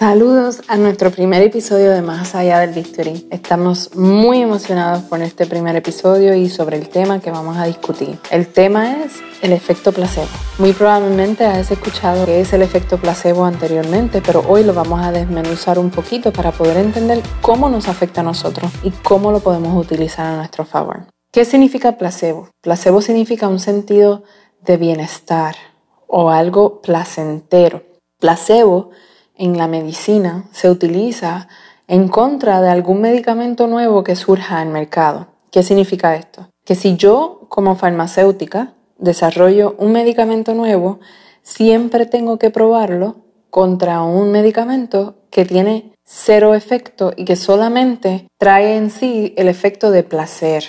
Saludos a nuestro primer episodio de Más allá del Victory. Estamos muy emocionados por este primer episodio y sobre el tema que vamos a discutir. El tema es el efecto placebo. Muy probablemente has escuchado qué es el efecto placebo anteriormente, pero hoy lo vamos a desmenuzar un poquito para poder entender cómo nos afecta a nosotros y cómo lo podemos utilizar a nuestro favor. ¿Qué significa placebo? Placebo significa un sentido de bienestar o algo placentero. Placebo en la medicina se utiliza en contra de algún medicamento nuevo que surja en mercado. ¿Qué significa esto? Que si yo como farmacéutica desarrollo un medicamento nuevo, siempre tengo que probarlo contra un medicamento que tiene cero efecto y que solamente trae en sí el efecto de placer.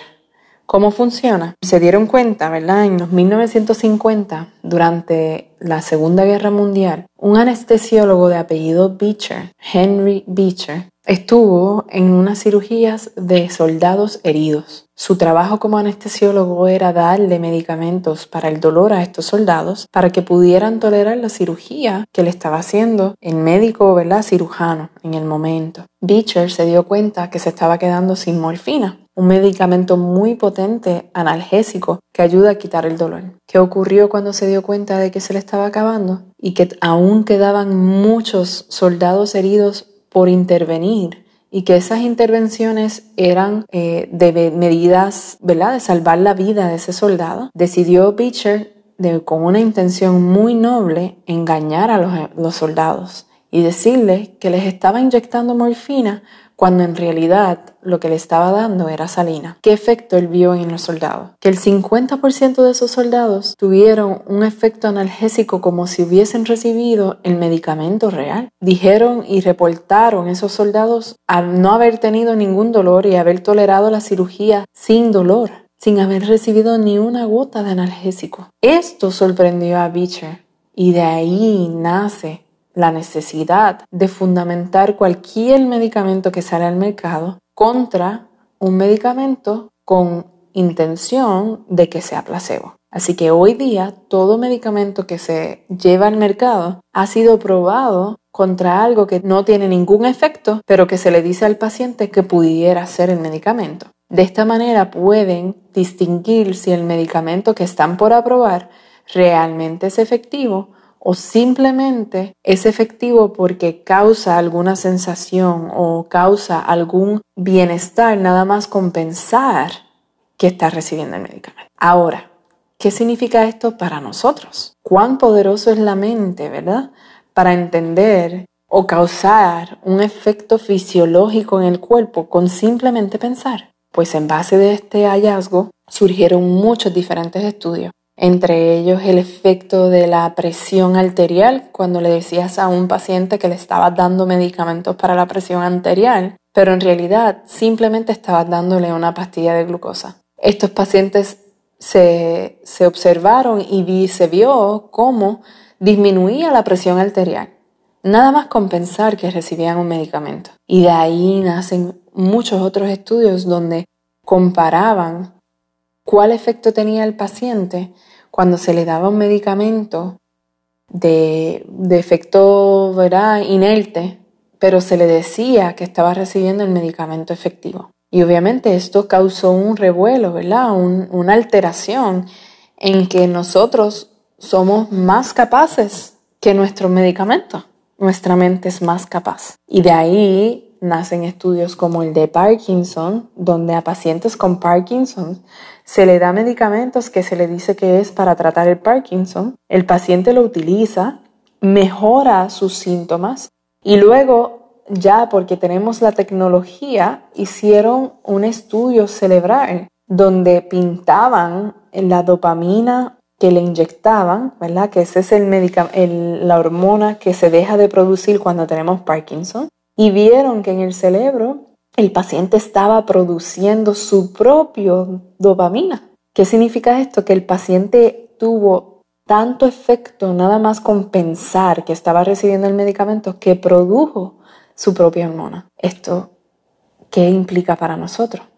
¿Cómo funciona? Se dieron cuenta, ¿verdad? En los 1950, durante la Segunda Guerra Mundial, un anestesiólogo de apellido Beecher, Henry Beecher, estuvo en unas cirugías de soldados heridos. Su trabajo como anestesiólogo era darle medicamentos para el dolor a estos soldados para que pudieran tolerar la cirugía que le estaba haciendo el médico, ¿verdad? Cirujano en el momento. Beecher se dio cuenta que se estaba quedando sin morfina un medicamento muy potente analgésico que ayuda a quitar el dolor. ¿Qué ocurrió cuando se dio cuenta de que se le estaba acabando? Y que aún quedaban muchos soldados heridos por intervenir y que esas intervenciones eran eh, de medidas, ¿verdad?, de salvar la vida de ese soldado. Decidió Beecher, con una intención muy noble, engañar a los, los soldados y decirles que les estaba inyectando morfina cuando en realidad lo que le estaba dando era salina. ¿Qué efecto él vio en los soldados? Que el 50% de esos soldados tuvieron un efecto analgésico como si hubiesen recibido el medicamento real. Dijeron y reportaron esos soldados a no haber tenido ningún dolor y haber tolerado la cirugía sin dolor sin haber recibido ni una gota de analgésico. Esto sorprendió a Beecher y de ahí nace la necesidad de fundamentar cualquier medicamento que sale al mercado contra un medicamento con intención de que sea placebo. Así que hoy día todo medicamento que se lleva al mercado ha sido probado contra algo que no tiene ningún efecto, pero que se le dice al paciente que pudiera ser el medicamento. De esta manera pueden distinguir si el medicamento que están por aprobar realmente es efectivo o simplemente es efectivo porque causa alguna sensación o causa algún bienestar nada más compensar que está recibiendo el medicamento. Ahora, ¿qué significa esto para nosotros? ¿Cuán poderoso es la mente, verdad? Para entender o causar un efecto fisiológico en el cuerpo con simplemente pensar. Pues en base de este hallazgo surgieron muchos diferentes estudios entre ellos el efecto de la presión arterial, cuando le decías a un paciente que le estabas dando medicamentos para la presión arterial, pero en realidad simplemente estabas dándole una pastilla de glucosa. Estos pacientes se, se observaron y se vio cómo disminuía la presión arterial, nada más compensar que recibían un medicamento. Y de ahí nacen muchos otros estudios donde comparaban cuál efecto tenía el paciente cuando se le daba un medicamento de, efecto ¿verdad? inerte, pero se le decía que estaba recibiendo el medicamento efectivo. Y obviamente esto causó un revuelo, ¿verdad? una alteración en que nosotros somos más capaces que nuestro medicamento. Nuestra mente es más capaz. Y de ahí nacen estudios como el de Parkinson, donde a pacientes con Parkinson se le da medicamentos que se le dice que es para tratar el Parkinson, el paciente lo utiliza, mejora sus síntomas y luego ya porque tenemos la tecnología hicieron un estudio cerebral donde pintaban la dopamina que le inyectaban, ¿verdad? Que esa es el, la hormona que se deja de producir cuando tenemos Parkinson y vieron que en el cerebro el paciente estaba produciendo su propio dopamina. ¿Qué significa esto? Que el paciente tuvo tanto efecto nada más con pensar que estaba recibiendo el medicamento que produjo su propia hormona. ¿Esto qué implica para nosotros?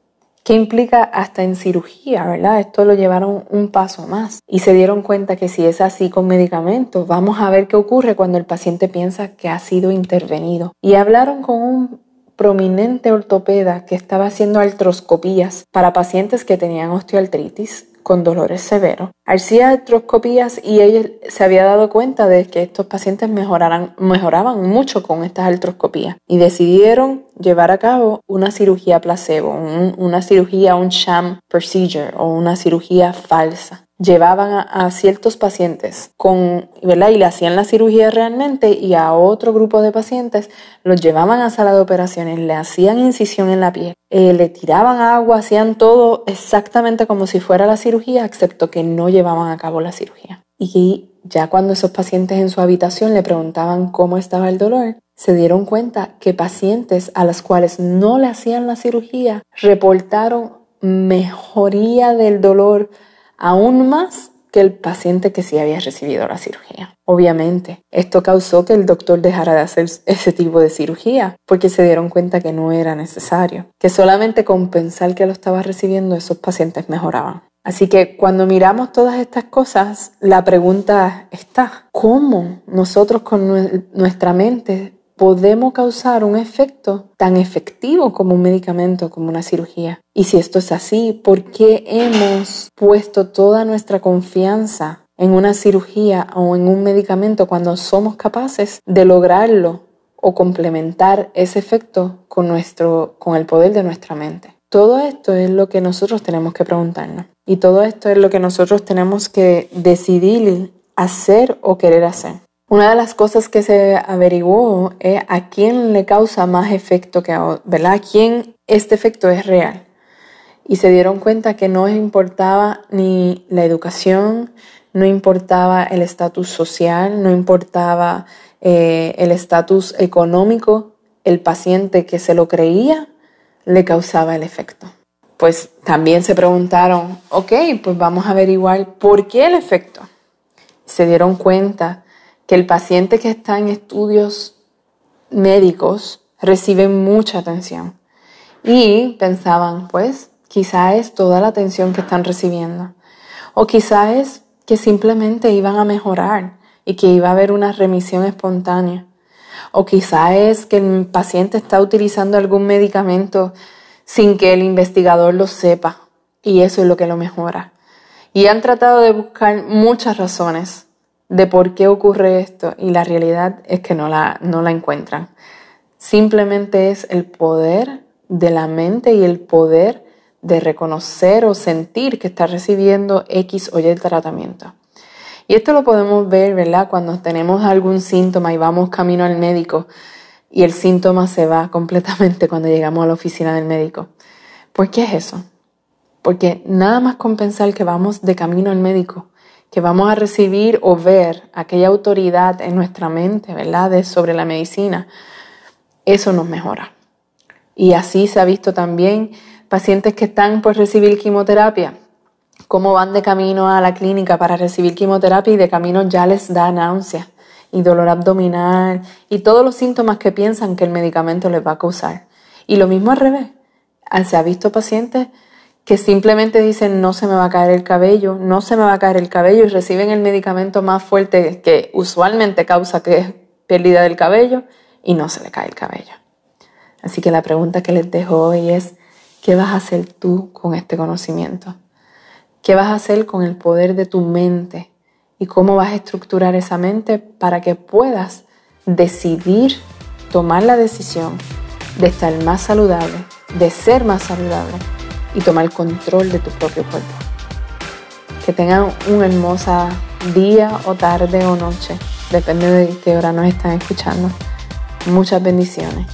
Que implica hasta en cirugía, ¿verdad? Esto lo llevaron un paso más y se dieron cuenta que si es así con medicamentos, vamos a ver qué ocurre cuando el paciente piensa que ha sido intervenido. Y hablaron con un prominente ortopeda que estaba haciendo artroscopías para pacientes que tenían osteoartritis con dolores severos. Hacía artroscopías y ella se había dado cuenta de que estos pacientes mejoraran, mejoraban mucho con estas artroscopías y decidieron llevar a cabo una cirugía placebo, una cirugía, un sham procedure o una cirugía falsa llevaban a, ciertos pacientes con, ¿verdad? Y le hacían la cirugía realmente y a otro grupo de pacientes los llevaban a sala de operaciones, le hacían incisión en la piel, eh, le tiraban agua, hacían todo exactamente como si fuera la cirugía, excepto que no llevaban a cabo la cirugía. Y ya cuando esos pacientes en su habitación le preguntaban cómo estaba el dolor, se dieron cuenta que pacientes a los cuales no le hacían la cirugía reportaron mejoría del dolor aún más que el paciente que sí había recibido la cirugía. Obviamente, esto causó que el doctor dejara de hacer ese tipo de cirugía porque se dieron cuenta que no era necesario, que solamente con pensar que lo estaba recibiendo esos pacientes mejoraban. Así que cuando miramos todas estas cosas, la pregunta está, ¿cómo nosotros con nuestra mente podemos causar un efecto tan efectivo como un medicamento, como una cirugía. Y si esto es así, ¿por qué hemos puesto toda nuestra confianza en una cirugía o en un medicamento cuando somos capaces de lograrlo o complementar ese efecto con, nuestro, con el poder de nuestra mente? Todo esto es lo que nosotros tenemos que preguntarnos. Y todo esto es lo que nosotros tenemos que decidir hacer o querer hacer. Una de las cosas que se averiguó es a quién le causa más efecto que a ¿verdad? A quién este efecto es real. Y se dieron cuenta que no importaba ni la educación, no importaba el estatus social, no importaba eh, el estatus económico, el paciente que se lo creía le causaba el efecto. Pues también se preguntaron, ok, pues vamos a averiguar por qué el efecto. Se dieron cuenta que el paciente que está en estudios médicos recibe mucha atención. Y pensaban, pues, quizá es toda la atención que están recibiendo. O quizá es que simplemente iban a mejorar y que iba a haber una remisión espontánea. O quizá es que el paciente está utilizando algún medicamento sin que el investigador lo sepa y eso es lo que lo mejora. Y han tratado de buscar muchas razones de por qué ocurre esto y la realidad es que no la, no la encuentran. Simplemente es el poder de la mente y el poder de reconocer o sentir que está recibiendo X o Y tratamiento. Y esto lo podemos ver, ¿verdad? Cuando tenemos algún síntoma y vamos camino al médico y el síntoma se va completamente cuando llegamos a la oficina del médico. ¿Por qué es eso? Porque nada más con pensar que vamos de camino al médico, que vamos a recibir o ver aquella autoridad en nuestra mente, ¿verdad? sobre la medicina, eso nos mejora. Y así se ha visto también pacientes que están por recibir quimioterapia, cómo van de camino a la clínica para recibir quimioterapia y de camino ya les da náusea y dolor abdominal y todos los síntomas que piensan que el medicamento les va a causar. Y lo mismo al revés. Se ha visto pacientes que simplemente dicen no se me va a caer el cabello, no se me va a caer el cabello y reciben el medicamento más fuerte que usualmente causa que es pérdida del cabello y no se le cae el cabello. Así que la pregunta que les dejo hoy es, ¿qué vas a hacer tú con este conocimiento? ¿Qué vas a hacer con el poder de tu mente? ¿Y cómo vas a estructurar esa mente para que puedas decidir, tomar la decisión de estar más saludable, de ser más saludable? Y tomar control de tu propio cuerpo. Que tengan un hermosa día o tarde o noche, depende de qué hora nos están escuchando. Muchas bendiciones.